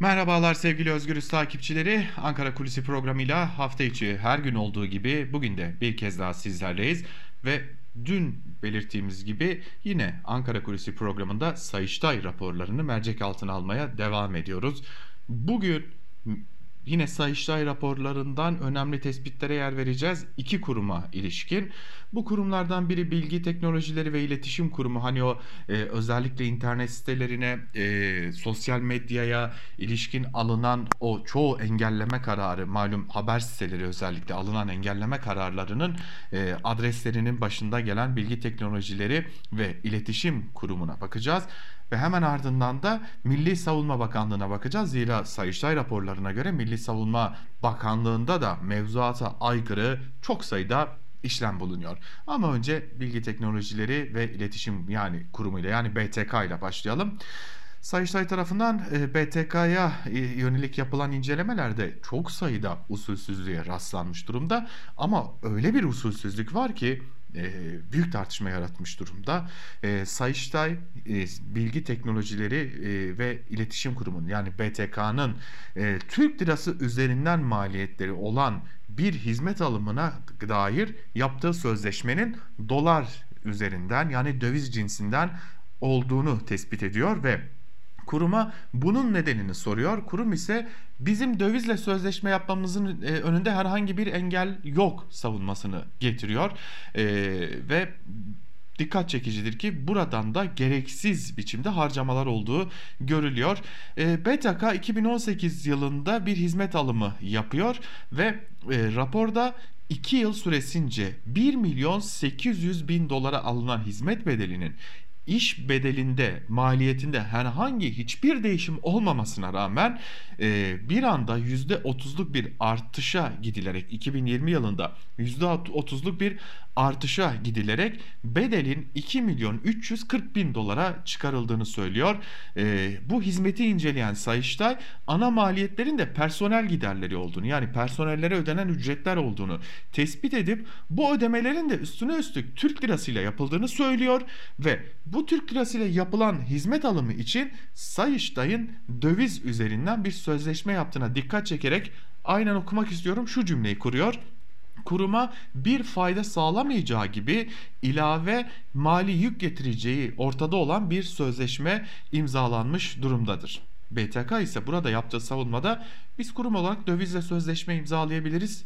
Merhabalar sevgili Özgürüz takipçileri. Ankara Kulisi programıyla hafta içi her gün olduğu gibi bugün de bir kez daha sizlerleyiz. Ve dün belirttiğimiz gibi yine Ankara Kulisi programında Sayıştay raporlarını mercek altına almaya devam ediyoruz. Bugün Yine Sayıştay raporlarından önemli tespitlere yer vereceğiz. iki kuruma ilişkin. Bu kurumlardan biri Bilgi Teknolojileri ve İletişim Kurumu. Hani o e, özellikle internet sitelerine, e, sosyal medyaya ilişkin alınan o çoğu engelleme kararı, malum haber siteleri özellikle alınan engelleme kararlarının e, adreslerinin başında gelen Bilgi Teknolojileri ve İletişim Kurumu'na bakacağız. Ve hemen ardından da Milli Savunma Bakanlığı'na bakacağız. Zira Sayıştay raporlarına göre Milli Savunma Bakanlığı'nda da mevzuata aykırı çok sayıda işlem bulunuyor. Ama önce Bilgi Teknolojileri ve İletişim yani kurumuyla yani BTK ile başlayalım. Sayıştay tarafından e, BTK'ya e, yönelik yapılan incelemelerde çok sayıda usulsüzlüğe rastlanmış durumda. Ama öyle bir usulsüzlük var ki e, büyük tartışma yaratmış durumda. Sayıştay Bilgi Teknolojileri ve İletişim Kurumu'nun yani BTK'nın Türk lirası üzerinden maliyetleri olan bir hizmet alımına dair yaptığı sözleşmenin dolar üzerinden yani döviz cinsinden olduğunu tespit ediyor ve kuruma bunun nedenini soruyor. Kurum ise bizim dövizle sözleşme yapmamızın e, önünde herhangi bir engel yok savunmasını getiriyor. E, ve dikkat çekicidir ki buradan da gereksiz biçimde harcamalar olduğu görülüyor. E, BTK 2018 yılında bir hizmet alımı yapıyor ve e, raporda 2 yıl süresince 1 milyon 800 bin dolara alınan hizmet bedelinin iş bedelinde, maliyetinde herhangi hiçbir değişim olmamasına rağmen e, bir anda %30'luk bir artışa gidilerek 2020 yılında %30'luk bir artışa gidilerek bedelin 2 milyon 340 bin dolara çıkarıldığını söylüyor. E, bu hizmeti inceleyen Sayıştay ana maliyetlerin de personel giderleri olduğunu yani personellere ödenen ücretler olduğunu tespit edip bu ödemelerin de üstüne üstlük Türk lirasıyla yapıldığını söylüyor ve bu Türk lirasıyla yapılan hizmet alımı için Sayıştay'ın döviz üzerinden bir sözleşme yaptığına dikkat çekerek aynen okumak istiyorum şu cümleyi kuruyor kuruma bir fayda sağlamayacağı gibi ilave mali yük getireceği ortada olan bir sözleşme imzalanmış durumdadır. BTK ise burada yaptığı savunmada biz kurum olarak dövizle sözleşme imzalayabiliriz,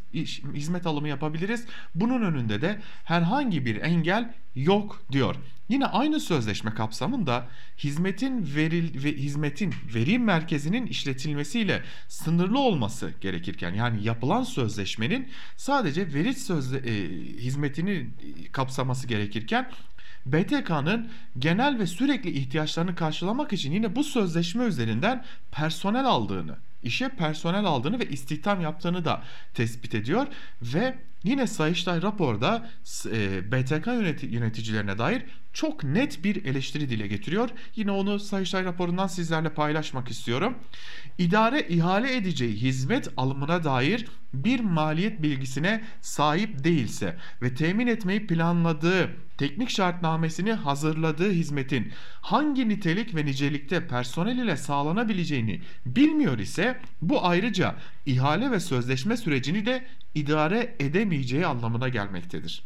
hizmet alımı yapabiliriz. Bunun önünde de herhangi bir engel yok diyor. Yine aynı sözleşme kapsamında hizmetin veril ve hizmetin veri merkezinin işletilmesiyle sınırlı olması gerekirken yani yapılan sözleşmenin sadece veri sözle, e, hizmetini kapsaması gerekirken BTK'nın genel ve sürekli ihtiyaçlarını karşılamak için yine bu sözleşme üzerinden personel aldığını, işe personel aldığını ve istihdam yaptığını da tespit ediyor ve yine Sayıştay raporda e, BTK yöneticilerine dair çok net bir eleştiri dile getiriyor. Yine onu Sayıştay raporundan sizlerle paylaşmak istiyorum. İdare ihale edeceği hizmet alımına dair bir maliyet bilgisine sahip değilse ve temin etmeyi planladığı teknik şartnamesini hazırladığı hizmetin hangi nitelik ve nicelikte personel ile sağlanabileceğini bilmiyor ise bu ayrıca ihale ve sözleşme sürecini de idare edemeyeceği anlamına gelmektedir.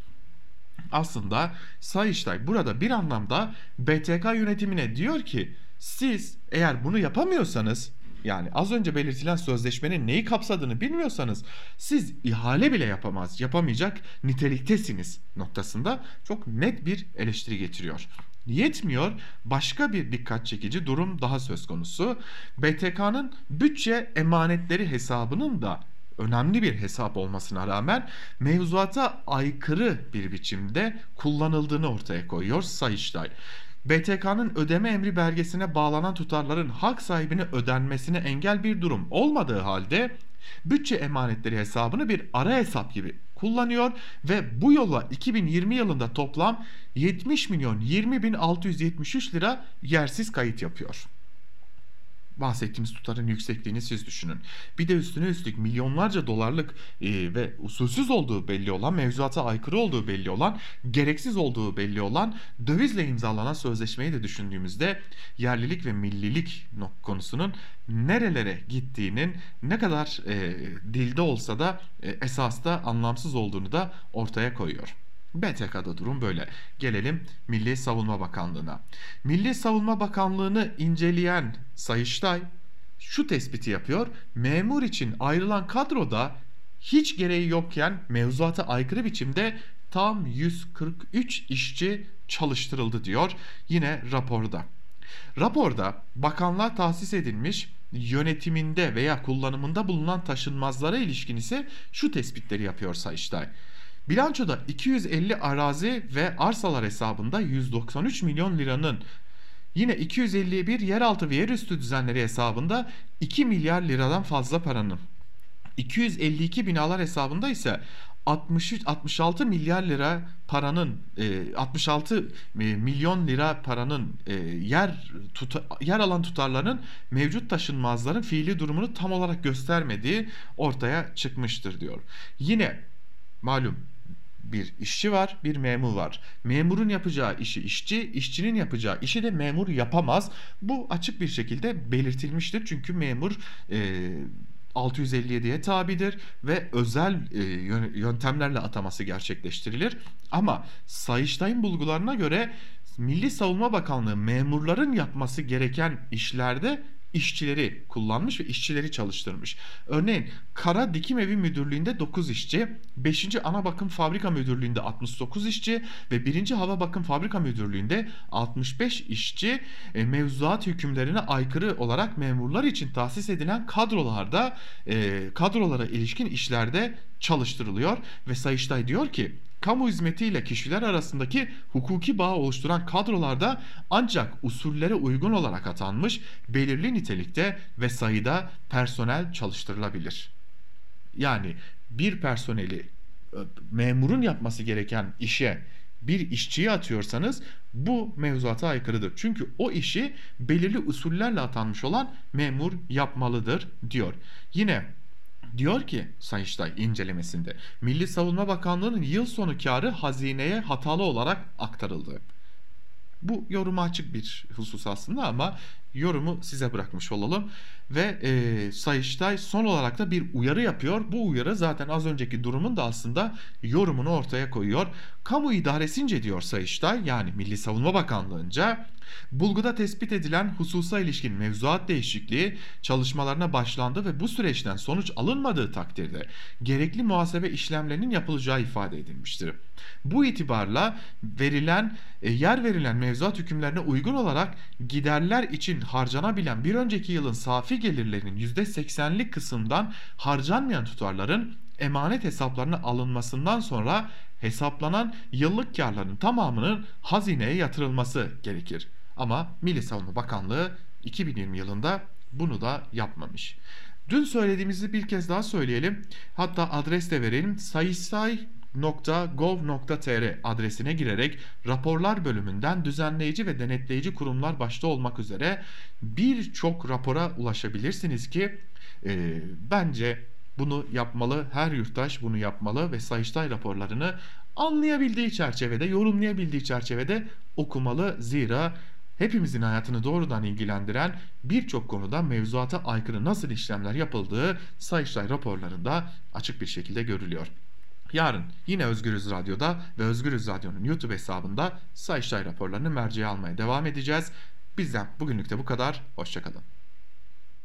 Aslında Sayıştay burada bir anlamda BTK yönetimine diyor ki siz eğer bunu yapamıyorsanız yani az önce belirtilen sözleşmenin neyi kapsadığını bilmiyorsanız siz ihale bile yapamaz, yapamayacak niteliktesiniz noktasında çok net bir eleştiri getiriyor. Yetmiyor başka bir dikkat çekici durum daha söz konusu. BTK'nın bütçe emanetleri hesabının da önemli bir hesap olmasına rağmen mevzuata aykırı bir biçimde kullanıldığını ortaya koyuyor Sayıştay. BTK'nın ödeme emri belgesine bağlanan tutarların hak sahibine ödenmesine engel bir durum olmadığı halde bütçe emanetleri hesabını bir ara hesap gibi kullanıyor ve bu yolla 2020 yılında toplam 70 milyon 20 bin 673 lira yersiz kayıt yapıyor. Bahsettiğimiz tutarın yüksekliğini siz düşünün. Bir de üstüne üstlük milyonlarca dolarlık e, ve usulsüz olduğu belli olan, mevzuata aykırı olduğu belli olan, gereksiz olduğu belli olan dövizle imzalanan sözleşmeyi de düşündüğümüzde yerlilik ve millilik konusunun nerelere gittiğinin ne kadar e, dilde olsa da e, esasta anlamsız olduğunu da ortaya koyuyor. BTK'da durum böyle. Gelelim Milli Savunma Bakanlığı'na. Milli Savunma Bakanlığı'nı inceleyen Sayıştay şu tespiti yapıyor. Memur için ayrılan kadroda hiç gereği yokken mevzuata aykırı biçimde tam 143 işçi çalıştırıldı diyor yine raporda. Raporda bakanlığa tahsis edilmiş yönetiminde veya kullanımında bulunan taşınmazlara ilişkin ise şu tespitleri yapıyor Sayıştay. Bilançoda 250 arazi ve arsalar hesabında 193 milyon liranın yine 251 yeraltı ve yerüstü düzenleri hesabında 2 milyar liradan fazla paranın 252 binalar hesabında ise 63 66 milyar lira paranın 66 e, e, milyon lira paranın e, yer tuta, yer alan tutarların mevcut taşınmazların fiili durumunu tam olarak göstermediği ortaya çıkmıştır diyor. Yine malum bir işçi var, bir memur var. Memurun yapacağı işi işçi, işçinin yapacağı işi de memur yapamaz. Bu açık bir şekilde belirtilmiştir. Çünkü memur e, 657'ye tabidir ve özel e, yöntemlerle ataması gerçekleştirilir. Ama Sayıştay'ın bulgularına göre Milli Savunma Bakanlığı memurların yapması gereken işlerde işçileri kullanmış ve işçileri çalıştırmış. Örneğin Kara Dikim Evi Müdürlüğü'nde 9 işçi, 5. Ana Bakım Fabrika Müdürlüğü'nde 69 işçi ve 1. Hava Bakım Fabrika Müdürlüğü'nde 65 işçi e, mevzuat hükümlerine aykırı olarak memurlar için tahsis edilen kadrolarda e, kadrolara ilişkin işlerde çalıştırılıyor ve Sayıştay diyor ki kamu hizmetiyle kişiler arasındaki hukuki bağ oluşturan kadrolarda ancak usullere uygun olarak atanmış belirli nitelikte ve sayıda personel çalıştırılabilir. Yani bir personeli e, memurun yapması gereken işe bir işçiyi atıyorsanız bu mevzuata aykırıdır. Çünkü o işi belirli usullerle atanmış olan memur yapmalıdır diyor. Yine Diyor ki Sayıştay incelemesinde Milli Savunma Bakanlığı'nın yıl sonu karı hazineye hatalı olarak aktarıldı. Bu yoruma açık bir husus aslında ama yorumu size bırakmış olalım. Ve e, Sayıştay son olarak da bir uyarı yapıyor. Bu uyarı zaten az önceki durumun da aslında yorumunu ortaya koyuyor. Kamu idaresince diyor Sayıştay yani Milli Savunma Bakanlığı'nca bulguda tespit edilen hususa ilişkin mevzuat değişikliği çalışmalarına başlandı ve bu süreçten sonuç alınmadığı takdirde gerekli muhasebe işlemlerinin yapılacağı ifade edilmiştir. Bu itibarla verilen e, yer verilen mevzuat hükümlerine uygun olarak giderler için harcanabilen bir önceki yılın safi gelirlerinin %80'lik kısımdan harcanmayan tutarların emanet hesaplarına alınmasından sonra hesaplanan yıllık karların tamamının hazineye yatırılması gerekir. Ama Milli Savunma Bakanlığı 2020 yılında bunu da yapmamış. Dün söylediğimizi bir kez daha söyleyelim. Hatta adres de verelim. sayısay.gov.tr adresine girerek raporlar bölümünden düzenleyici ve denetleyici kurumlar başta olmak üzere birçok rapora ulaşabilirsiniz ki e, bence bunu yapmalı, her yurttaş bunu yapmalı ve Sayıştay raporlarını anlayabildiği çerçevede, yorumlayabildiği çerçevede okumalı. Zira hepimizin hayatını doğrudan ilgilendiren birçok konuda mevzuata aykırı nasıl işlemler yapıldığı Sayıştay raporlarında açık bir şekilde görülüyor. Yarın yine Özgürüz Radyo'da ve Özgürüz Radyo'nun YouTube hesabında Sayıştay raporlarını merceğe almaya devam edeceğiz. Bizden bugünlük de bu kadar. Hoşçakalın.